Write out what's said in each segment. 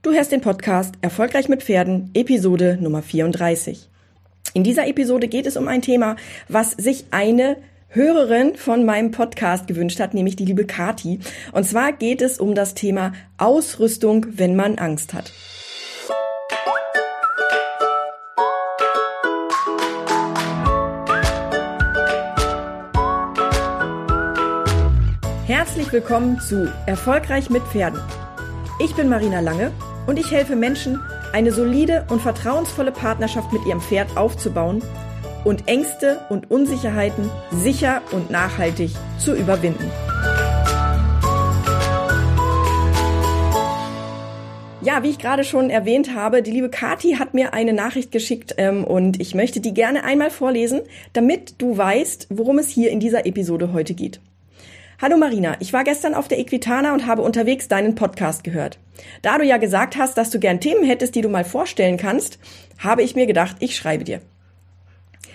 Du hörst den Podcast Erfolgreich mit Pferden, Episode Nummer 34. In dieser Episode geht es um ein Thema, was sich eine Hörerin von meinem Podcast gewünscht hat, nämlich die liebe Kati. Und zwar geht es um das Thema Ausrüstung, wenn man Angst hat. Herzlich willkommen zu Erfolgreich mit Pferden. Ich bin Marina Lange und ich helfe Menschen, eine solide und vertrauensvolle Partnerschaft mit ihrem Pferd aufzubauen und Ängste und Unsicherheiten sicher und nachhaltig zu überwinden. Ja, wie ich gerade schon erwähnt habe, die liebe Kati hat mir eine Nachricht geschickt ähm, und ich möchte die gerne einmal vorlesen, damit du weißt, worum es hier in dieser Episode heute geht. Hallo Marina, ich war gestern auf der Equitana und habe unterwegs deinen Podcast gehört. Da du ja gesagt hast, dass du gern Themen hättest, die du mal vorstellen kannst, habe ich mir gedacht, ich schreibe dir.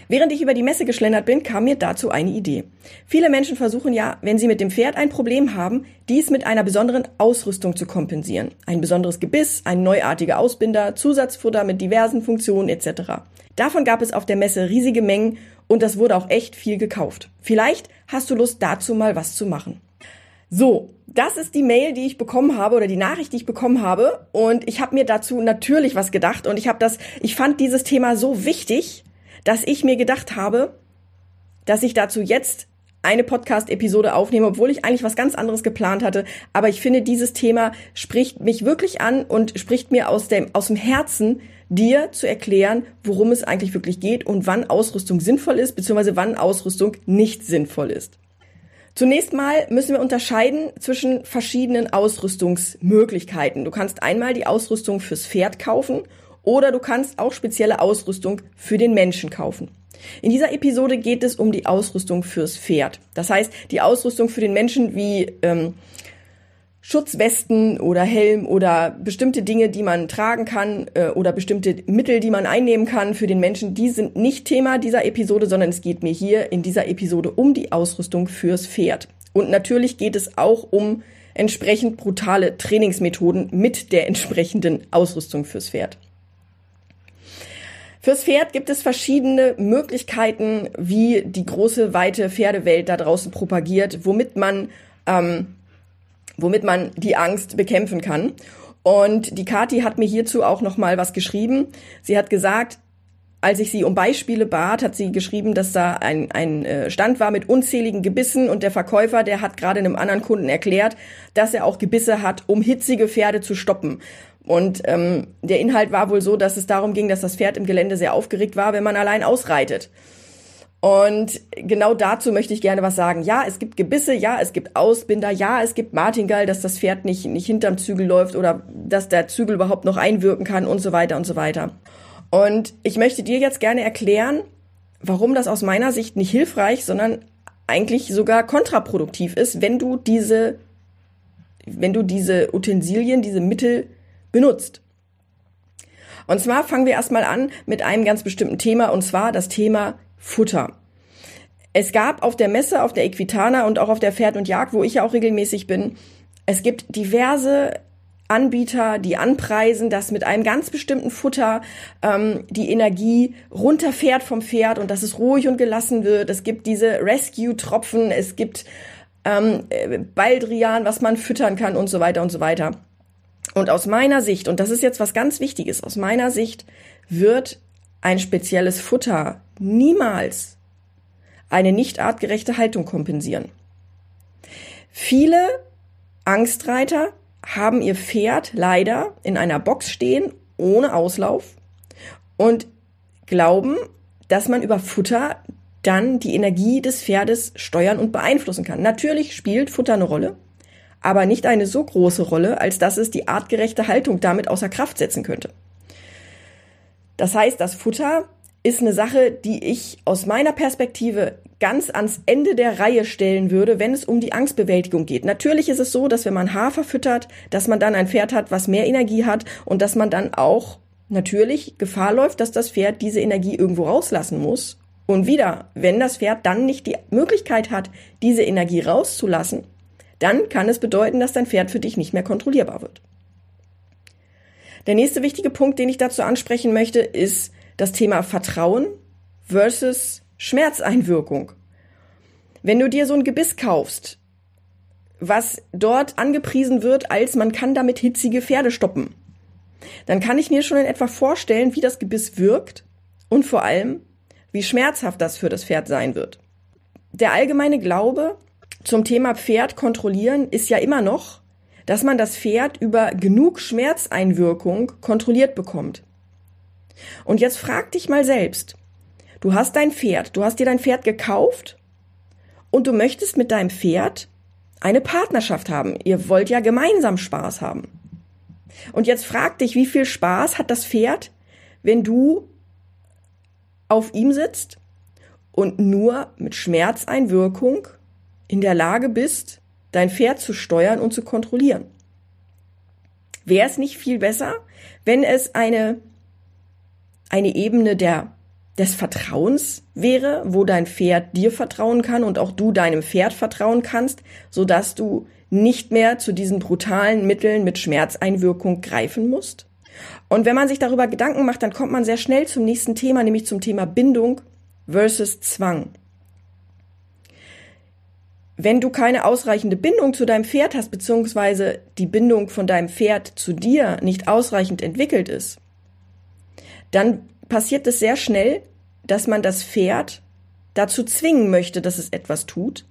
Während ich über die Messe geschlendert bin, kam mir dazu eine Idee. Viele Menschen versuchen ja, wenn sie mit dem Pferd ein Problem haben, dies mit einer besonderen Ausrüstung zu kompensieren. Ein besonderes Gebiss, ein neuartiger Ausbinder, Zusatzfutter mit diversen Funktionen etc. Davon gab es auf der Messe riesige Mengen und das wurde auch echt viel gekauft. Vielleicht hast du Lust dazu mal was zu machen. So, das ist die Mail, die ich bekommen habe oder die Nachricht, die ich bekommen habe und ich habe mir dazu natürlich was gedacht und ich habe das ich fand dieses Thema so wichtig, dass ich mir gedacht habe, dass ich dazu jetzt eine Podcast-Episode aufnehme, obwohl ich eigentlich was ganz anderes geplant hatte. Aber ich finde, dieses Thema spricht mich wirklich an und spricht mir aus dem, aus dem Herzen, dir zu erklären, worum es eigentlich wirklich geht und wann Ausrüstung sinnvoll ist, beziehungsweise wann Ausrüstung nicht sinnvoll ist. Zunächst mal müssen wir unterscheiden zwischen verschiedenen Ausrüstungsmöglichkeiten. Du kannst einmal die Ausrüstung fürs Pferd kaufen oder du kannst auch spezielle Ausrüstung für den Menschen kaufen. In dieser Episode geht es um die Ausrüstung fürs Pferd. Das heißt, die Ausrüstung für den Menschen wie ähm, Schutzwesten oder Helm oder bestimmte Dinge, die man tragen kann äh, oder bestimmte Mittel, die man einnehmen kann für den Menschen, die sind nicht Thema dieser Episode, sondern es geht mir hier in dieser Episode um die Ausrüstung fürs Pferd. Und natürlich geht es auch um entsprechend brutale Trainingsmethoden mit der entsprechenden Ausrüstung fürs Pferd. Fürs Pferd gibt es verschiedene Möglichkeiten, wie die große, weite Pferdewelt da draußen propagiert, womit man ähm, womit man die Angst bekämpfen kann. Und die Kati hat mir hierzu auch noch mal was geschrieben. Sie hat gesagt, als ich sie um Beispiele bat, hat sie geschrieben, dass da ein, ein äh, Stand war mit unzähligen Gebissen und der Verkäufer, der hat gerade einem anderen Kunden erklärt, dass er auch Gebisse hat, um hitzige Pferde zu stoppen. Und ähm, der Inhalt war wohl so, dass es darum ging, dass das Pferd im Gelände sehr aufgeregt war, wenn man allein ausreitet. Und genau dazu möchte ich gerne was sagen. Ja, es gibt Gebisse, ja, es gibt Ausbinder, ja, es gibt Martingall, dass das Pferd nicht, nicht hinterm Zügel läuft oder dass der Zügel überhaupt noch einwirken kann und so weiter und so weiter. Und ich möchte dir jetzt gerne erklären, warum das aus meiner Sicht nicht hilfreich, sondern eigentlich sogar kontraproduktiv ist, wenn du diese, wenn du diese Utensilien, diese Mittel benutzt. Und zwar fangen wir erstmal an mit einem ganz bestimmten Thema, und zwar das Thema Futter. Es gab auf der Messe, auf der Equitana und auch auf der Pferd und Jagd, wo ich ja auch regelmäßig bin, es gibt diverse Anbieter, die anpreisen, dass mit einem ganz bestimmten Futter ähm, die Energie runterfährt vom Pferd und dass es ruhig und gelassen wird. Es gibt diese Rescue-Tropfen, es gibt ähm, Baldrian, was man füttern kann und so weiter und so weiter. Und aus meiner Sicht, und das ist jetzt was ganz Wichtiges, aus meiner Sicht wird ein spezielles Futter niemals eine nicht artgerechte Haltung kompensieren. Viele Angstreiter haben ihr Pferd leider in einer Box stehen, ohne Auslauf und glauben, dass man über Futter dann die Energie des Pferdes steuern und beeinflussen kann. Natürlich spielt Futter eine Rolle, aber nicht eine so große Rolle, als dass es die artgerechte Haltung damit außer Kraft setzen könnte. Das heißt, das Futter ist eine Sache, die ich aus meiner Perspektive ganz ans Ende der Reihe stellen würde, wenn es um die Angstbewältigung geht. Natürlich ist es so, dass wenn man Hafer füttert, dass man dann ein Pferd hat, was mehr Energie hat und dass man dann auch natürlich Gefahr läuft, dass das Pferd diese Energie irgendwo rauslassen muss. Und wieder, wenn das Pferd dann nicht die Möglichkeit hat, diese Energie rauszulassen, dann kann es bedeuten, dass dein Pferd für dich nicht mehr kontrollierbar wird. Der nächste wichtige Punkt, den ich dazu ansprechen möchte, ist das Thema Vertrauen versus Schmerzeinwirkung. Wenn du dir so ein Gebiss kaufst, was dort angepriesen wird, als man kann damit hitzige Pferde stoppen, dann kann ich mir schon in etwa vorstellen, wie das Gebiss wirkt und vor allem, wie schmerzhaft das für das Pferd sein wird. Der allgemeine Glaube zum Thema Pferd kontrollieren ist ja immer noch, dass man das Pferd über genug Schmerzeinwirkung kontrolliert bekommt. Und jetzt frag dich mal selbst. Du hast dein Pferd, du hast dir dein Pferd gekauft und du möchtest mit deinem Pferd eine Partnerschaft haben. Ihr wollt ja gemeinsam Spaß haben. Und jetzt frag dich, wie viel Spaß hat das Pferd, wenn du auf ihm sitzt und nur mit Schmerzeinwirkung in der Lage bist, dein Pferd zu steuern und zu kontrollieren. Wäre es nicht viel besser, wenn es eine, eine Ebene der, des Vertrauens wäre, wo dein Pferd dir vertrauen kann und auch du deinem Pferd vertrauen kannst, sodass du nicht mehr zu diesen brutalen Mitteln mit Schmerzeinwirkung greifen musst? Und wenn man sich darüber Gedanken macht, dann kommt man sehr schnell zum nächsten Thema, nämlich zum Thema Bindung versus Zwang. Wenn du keine ausreichende Bindung zu deinem Pferd hast, beziehungsweise die Bindung von deinem Pferd zu dir nicht ausreichend entwickelt ist, dann passiert es sehr schnell, dass man das Pferd dazu zwingen möchte, dass es etwas tut,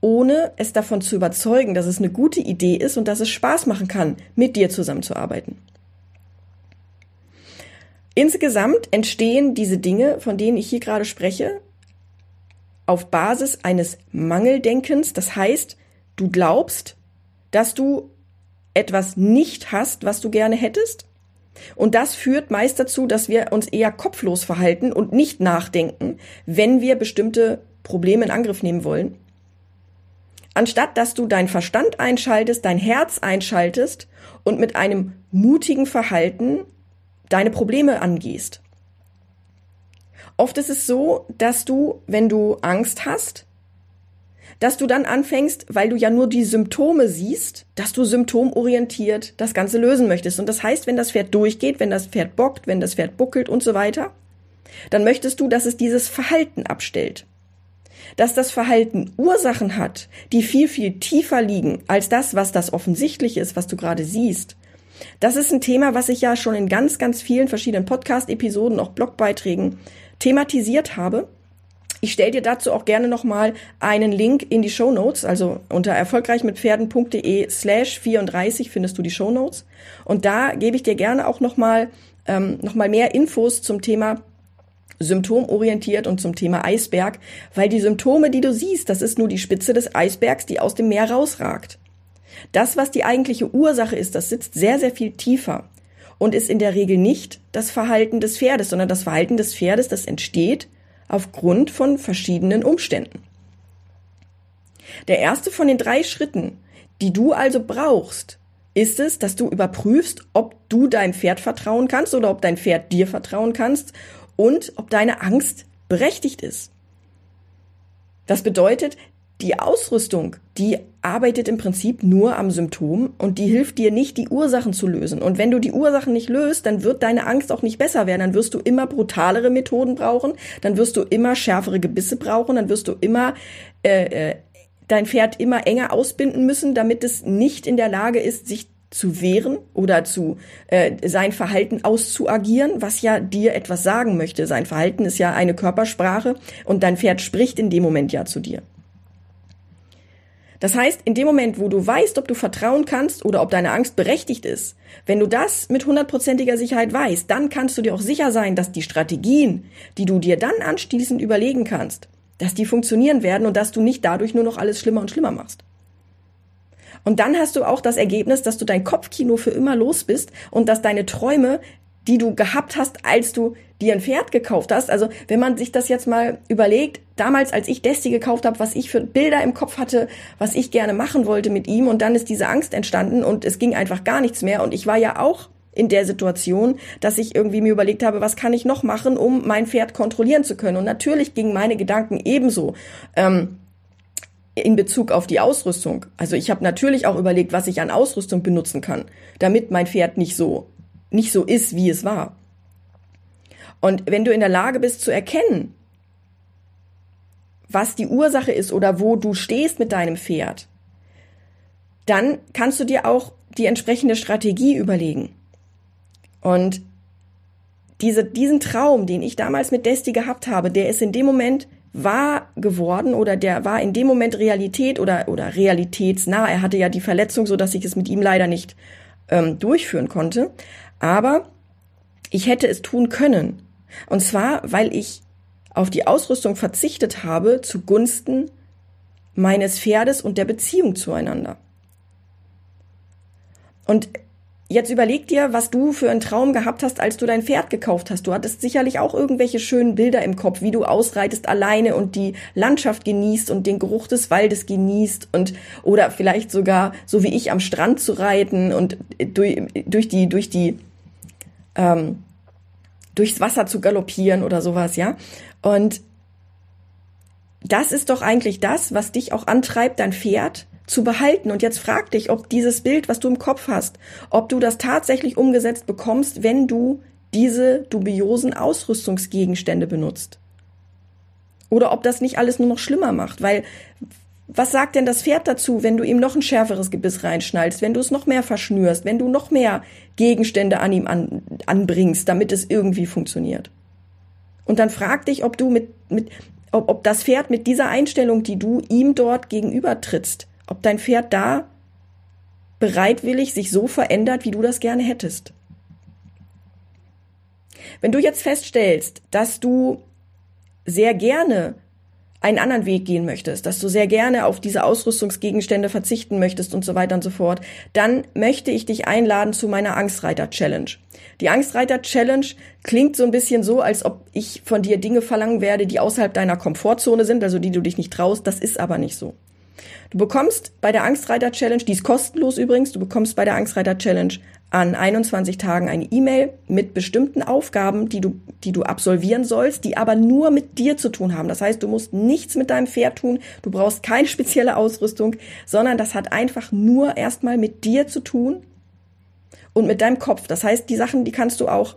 ohne es davon zu überzeugen, dass es eine gute Idee ist und dass es Spaß machen kann, mit dir zusammenzuarbeiten. Insgesamt entstehen diese Dinge, von denen ich hier gerade spreche, auf Basis eines Mangeldenkens. Das heißt, du glaubst, dass du etwas nicht hast, was du gerne hättest. Und das führt meist dazu, dass wir uns eher kopflos verhalten und nicht nachdenken, wenn wir bestimmte Probleme in Angriff nehmen wollen. Anstatt dass du deinen Verstand einschaltest, dein Herz einschaltest und mit einem mutigen Verhalten deine Probleme angehst. Oft ist es so, dass du, wenn du Angst hast, dass du dann anfängst, weil du ja nur die Symptome siehst, dass du symptomorientiert das Ganze lösen möchtest. Und das heißt, wenn das Pferd durchgeht, wenn das Pferd bockt, wenn das Pferd buckelt und so weiter, dann möchtest du, dass es dieses Verhalten abstellt. Dass das Verhalten Ursachen hat, die viel, viel tiefer liegen als das, was das offensichtlich ist, was du gerade siehst. Das ist ein Thema, was ich ja schon in ganz, ganz vielen verschiedenen Podcast-Episoden, auch Blogbeiträgen thematisiert habe. Ich stelle dir dazu auch gerne nochmal einen Link in die Show Notes, also unter erfolgreichmitpferden.de slash 34 findest du die Show Notes. Und da gebe ich dir gerne auch nochmal ähm, noch mehr Infos zum Thema symptomorientiert und zum Thema Eisberg, weil die Symptome, die du siehst, das ist nur die Spitze des Eisbergs, die aus dem Meer rausragt. Das, was die eigentliche Ursache ist, das sitzt sehr, sehr viel tiefer und ist in der Regel nicht das Verhalten des Pferdes, sondern das Verhalten des Pferdes, das entsteht aufgrund von verschiedenen Umständen. Der erste von den drei Schritten, die du also brauchst, ist es, dass du überprüfst, ob du deinem Pferd vertrauen kannst oder ob dein Pferd dir vertrauen kannst und ob deine Angst berechtigt ist. Das bedeutet, die Ausrüstung, die arbeitet im Prinzip nur am Symptom und die hilft dir nicht, die Ursachen zu lösen. Und wenn du die Ursachen nicht löst, dann wird deine Angst auch nicht besser werden. Dann wirst du immer brutalere Methoden brauchen, dann wirst du immer schärfere Gebisse brauchen, dann wirst du immer äh, äh, dein Pferd immer enger ausbinden müssen, damit es nicht in der Lage ist, sich zu wehren oder zu äh, sein Verhalten auszuagieren, was ja dir etwas sagen möchte. Sein Verhalten ist ja eine Körpersprache und dein Pferd spricht in dem Moment ja zu dir. Das heißt, in dem Moment, wo du weißt, ob du vertrauen kannst oder ob deine Angst berechtigt ist, wenn du das mit hundertprozentiger Sicherheit weißt, dann kannst du dir auch sicher sein, dass die Strategien, die du dir dann anschließend überlegen kannst, dass die funktionieren werden und dass du nicht dadurch nur noch alles schlimmer und schlimmer machst. Und dann hast du auch das Ergebnis, dass du dein Kopfkino für immer los bist und dass deine Träume die du gehabt hast, als du dir ein Pferd gekauft hast. Also wenn man sich das jetzt mal überlegt, damals, als ich Desti gekauft habe, was ich für Bilder im Kopf hatte, was ich gerne machen wollte mit ihm und dann ist diese Angst entstanden und es ging einfach gar nichts mehr und ich war ja auch in der Situation, dass ich irgendwie mir überlegt habe, was kann ich noch machen, um mein Pferd kontrollieren zu können. Und natürlich gingen meine Gedanken ebenso. Ähm, in Bezug auf die Ausrüstung. Also ich habe natürlich auch überlegt, was ich an Ausrüstung benutzen kann, damit mein Pferd nicht so nicht so ist, wie es war. Und wenn du in der Lage bist zu erkennen, was die Ursache ist oder wo du stehst mit deinem Pferd, dann kannst du dir auch die entsprechende Strategie überlegen. Und diese, diesen Traum, den ich damals mit Desti gehabt habe, der ist in dem Moment wahr geworden oder der war in dem Moment Realität oder, oder realitätsnah. Er hatte ja die Verletzung, so dass ich es mit ihm leider nicht ähm, durchführen konnte. Aber ich hätte es tun können. Und zwar, weil ich auf die Ausrüstung verzichtet habe zugunsten meines Pferdes und der Beziehung zueinander. Und Jetzt überleg dir, was du für einen Traum gehabt hast, als du dein Pferd gekauft hast. Du hattest sicherlich auch irgendwelche schönen Bilder im Kopf, wie du ausreitest alleine und die Landschaft genießt und den Geruch des Waldes genießt und oder vielleicht sogar so wie ich am Strand zu reiten und durch, durch die durch die ähm, durchs Wasser zu galoppieren oder sowas, ja. Und das ist doch eigentlich das, was dich auch antreibt, dein Pferd zu behalten. Und jetzt frag dich, ob dieses Bild, was du im Kopf hast, ob du das tatsächlich umgesetzt bekommst, wenn du diese dubiosen Ausrüstungsgegenstände benutzt. Oder ob das nicht alles nur noch schlimmer macht, weil was sagt denn das Pferd dazu, wenn du ihm noch ein schärferes Gebiss reinschnallst, wenn du es noch mehr verschnürst, wenn du noch mehr Gegenstände an ihm an, anbringst, damit es irgendwie funktioniert? Und dann frag dich, ob du mit, mit ob, ob das Pferd mit dieser Einstellung, die du ihm dort gegenüber trittst, ob dein Pferd da bereitwillig sich so verändert, wie du das gerne hättest. Wenn du jetzt feststellst, dass du sehr gerne einen anderen Weg gehen möchtest, dass du sehr gerne auf diese Ausrüstungsgegenstände verzichten möchtest und so weiter und so fort, dann möchte ich dich einladen zu meiner Angstreiter Challenge. Die Angstreiter Challenge klingt so ein bisschen so, als ob ich von dir Dinge verlangen werde, die außerhalb deiner Komfortzone sind, also die du dich nicht traust. Das ist aber nicht so. Du bekommst bei der Angstreiter Challenge, die ist kostenlos übrigens, du bekommst bei der Angstreiter Challenge an 21 Tagen eine E-Mail mit bestimmten Aufgaben, die du, die du absolvieren sollst, die aber nur mit dir zu tun haben. Das heißt, du musst nichts mit deinem Pferd tun, du brauchst keine spezielle Ausrüstung, sondern das hat einfach nur erstmal mit dir zu tun und mit deinem Kopf. Das heißt, die Sachen, die kannst du auch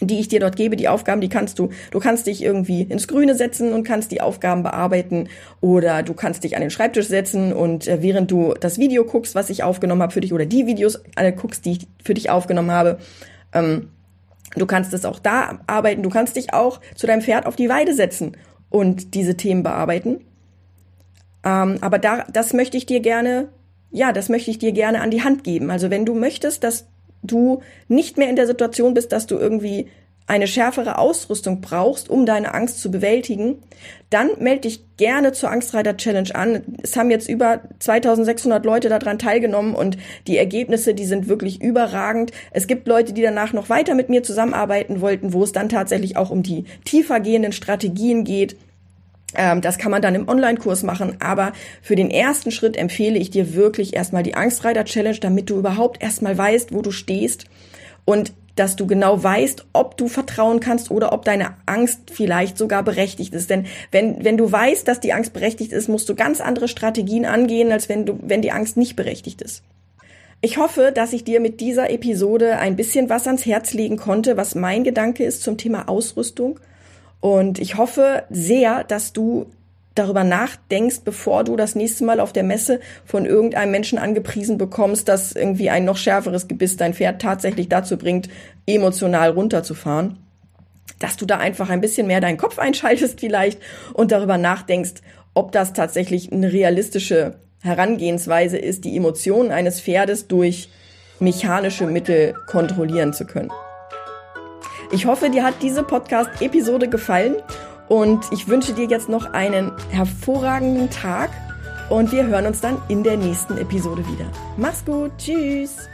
die ich dir dort gebe, die Aufgaben, die kannst du, du kannst dich irgendwie ins Grüne setzen und kannst die Aufgaben bearbeiten oder du kannst dich an den Schreibtisch setzen und äh, während du das Video guckst, was ich aufgenommen habe für dich oder die Videos alle guckst, die ich für dich aufgenommen habe, ähm, du kannst es auch da arbeiten, du kannst dich auch zu deinem Pferd auf die Weide setzen und diese Themen bearbeiten. Ähm, aber da, das möchte ich dir gerne, ja, das möchte ich dir gerne an die Hand geben. Also wenn du möchtest, dass du nicht mehr in der Situation bist, dass du irgendwie eine schärfere Ausrüstung brauchst, um deine Angst zu bewältigen, dann melde dich gerne zur Angstreiter Challenge an. Es haben jetzt über 2600 Leute daran teilgenommen und die Ergebnisse, die sind wirklich überragend. Es gibt Leute, die danach noch weiter mit mir zusammenarbeiten wollten, wo es dann tatsächlich auch um die tiefer gehenden Strategien geht. Ähm, das kann man dann im Online-Kurs machen, aber für den ersten Schritt empfehle ich dir wirklich erstmal die Angstreiter Challenge, damit du überhaupt erstmal weißt, wo du stehst und dass du genau weißt, ob du vertrauen kannst oder ob deine Angst vielleicht sogar berechtigt ist. Denn wenn, wenn du weißt, dass die Angst berechtigt ist, musst du ganz andere Strategien angehen, als wenn du, wenn die Angst nicht berechtigt ist. Ich hoffe, dass ich dir mit dieser Episode ein bisschen was ans Herz legen konnte, was mein Gedanke ist zum Thema Ausrüstung und ich hoffe sehr, dass du darüber nachdenkst, bevor du das nächste Mal auf der Messe von irgendeinem Menschen angepriesen bekommst, dass irgendwie ein noch schärferes Gebiss dein Pferd tatsächlich dazu bringt, emotional runterzufahren. Dass du da einfach ein bisschen mehr deinen Kopf einschaltest vielleicht und darüber nachdenkst, ob das tatsächlich eine realistische Herangehensweise ist, die Emotionen eines Pferdes durch mechanische Mittel kontrollieren zu können. Ich hoffe, dir hat diese Podcast-Episode gefallen und ich wünsche dir jetzt noch einen hervorragenden Tag und wir hören uns dann in der nächsten Episode wieder. Mach's gut, tschüss!